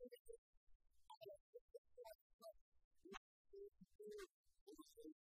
Thank you.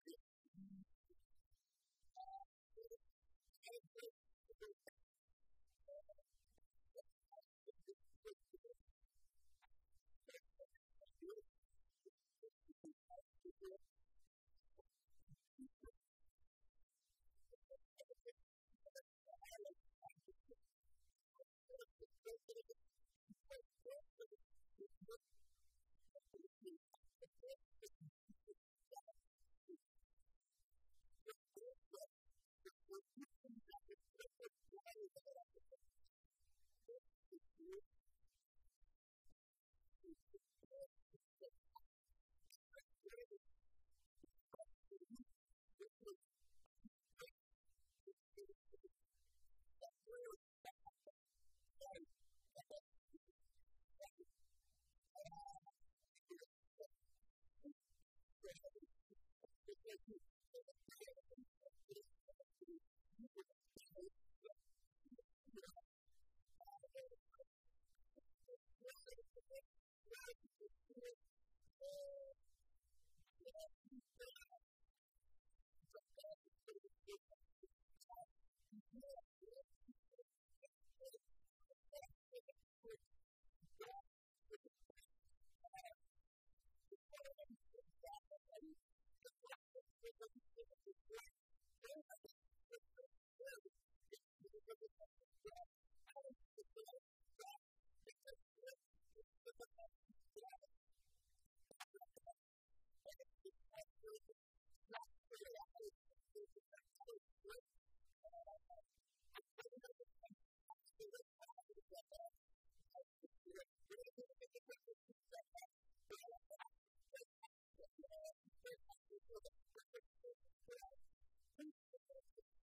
Thank you.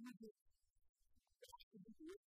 Jesus, God can do it.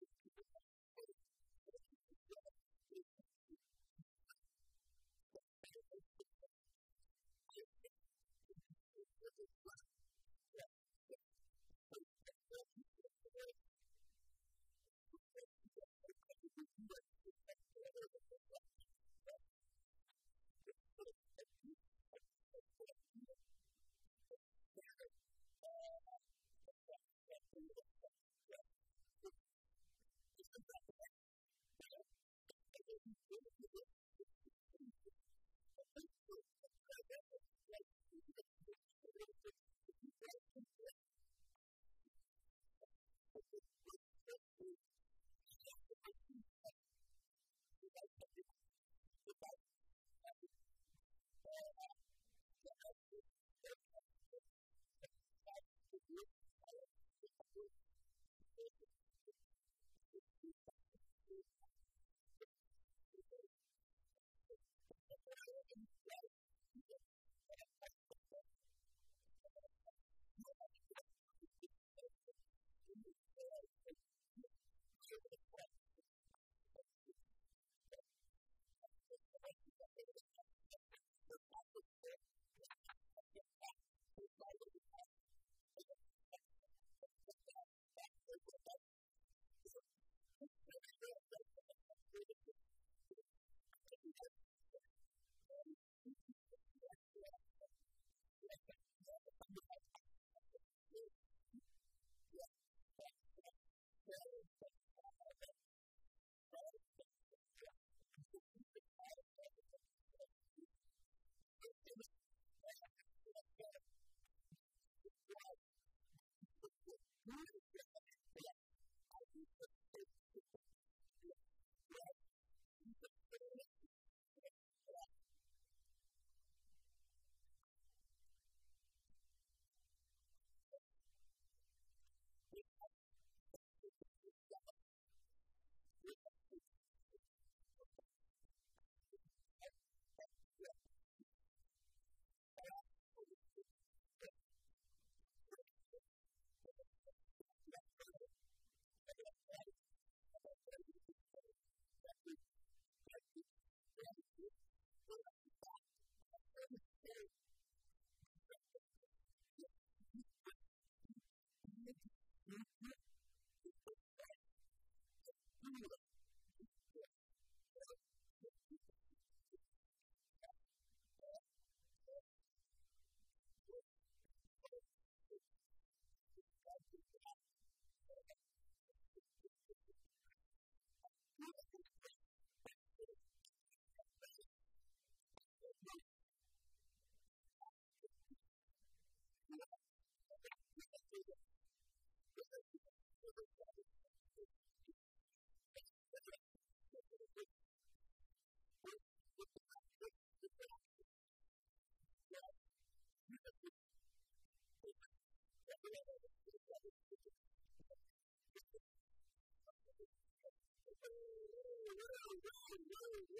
Thank you.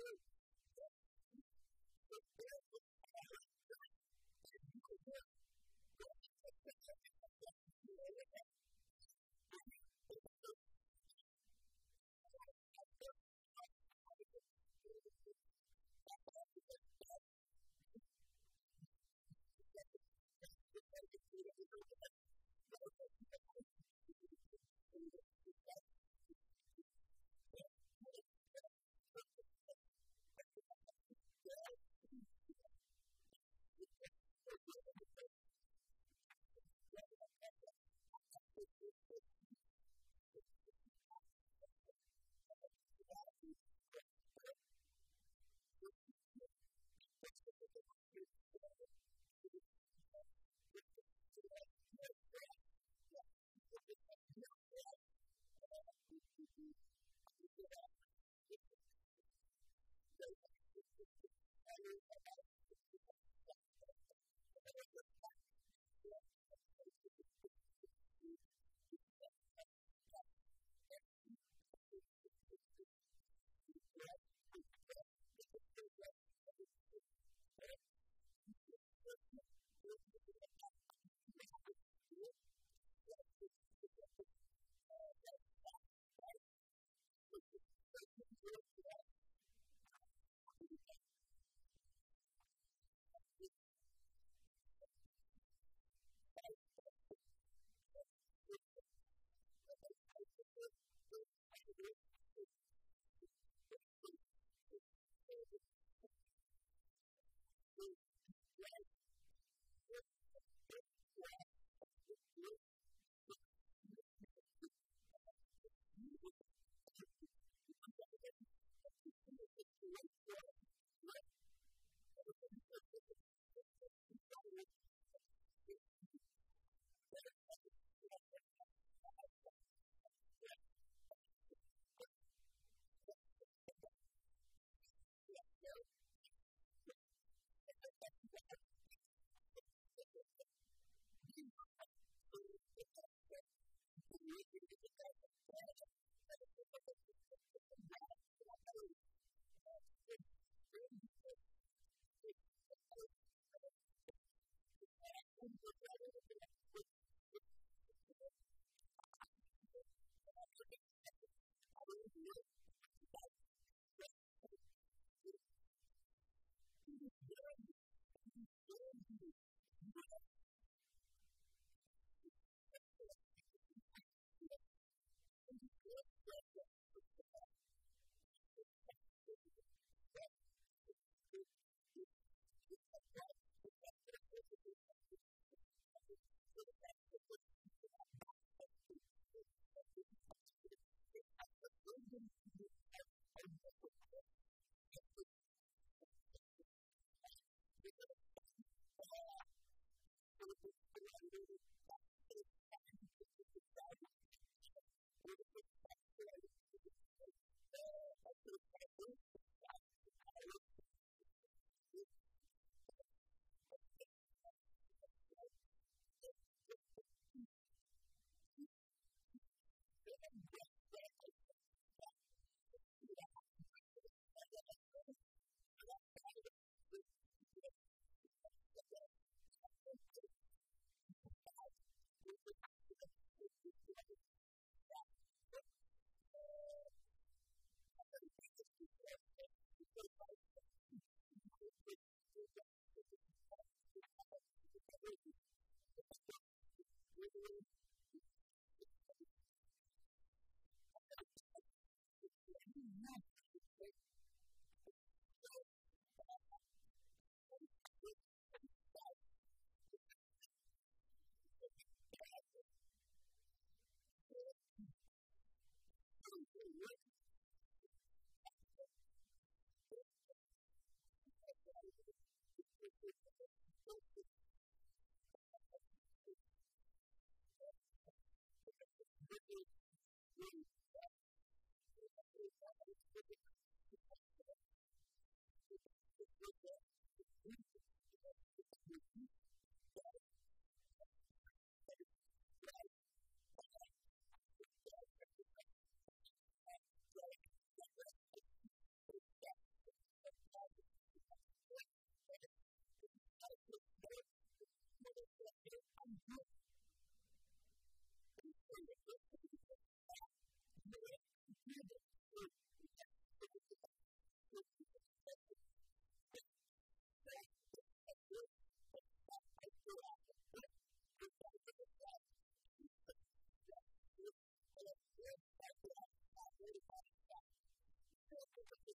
Thank you.